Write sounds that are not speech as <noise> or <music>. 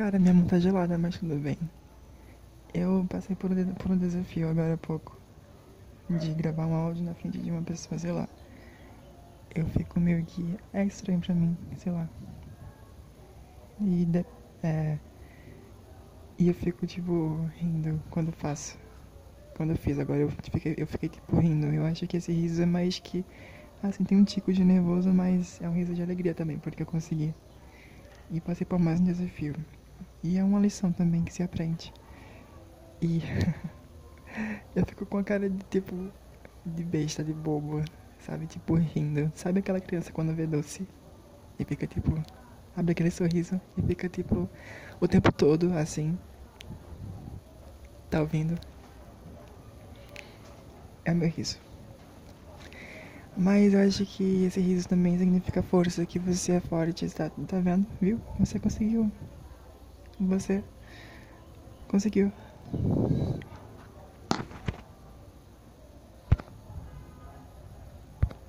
Cara, minha mão tá gelada, mas tudo bem. Eu passei por um, por um desafio agora há pouco. De gravar um áudio na frente de uma pessoa, sei lá. Eu fico meio que. É estranho pra mim, sei lá. E. De, é. E eu fico, tipo, rindo quando faço. Quando eu fiz, agora eu fiquei, eu fiquei tipo rindo. Eu acho que esse riso é mais que. Assim, tem um tico de nervoso, mas é um riso de alegria também, porque eu consegui. E passei por mais um desafio. E é uma lição também que se aprende. E <laughs> eu fico com a cara de tipo de besta, de bobo, sabe? Tipo rindo. Sabe aquela criança quando vê doce e fica tipo abre aquele sorriso e fica tipo o tempo todo assim. Tá ouvindo? É meu riso. Mas eu acho que esse riso também significa força, que você é forte, tá, tá vendo? Viu? Você conseguiu. Você conseguiu.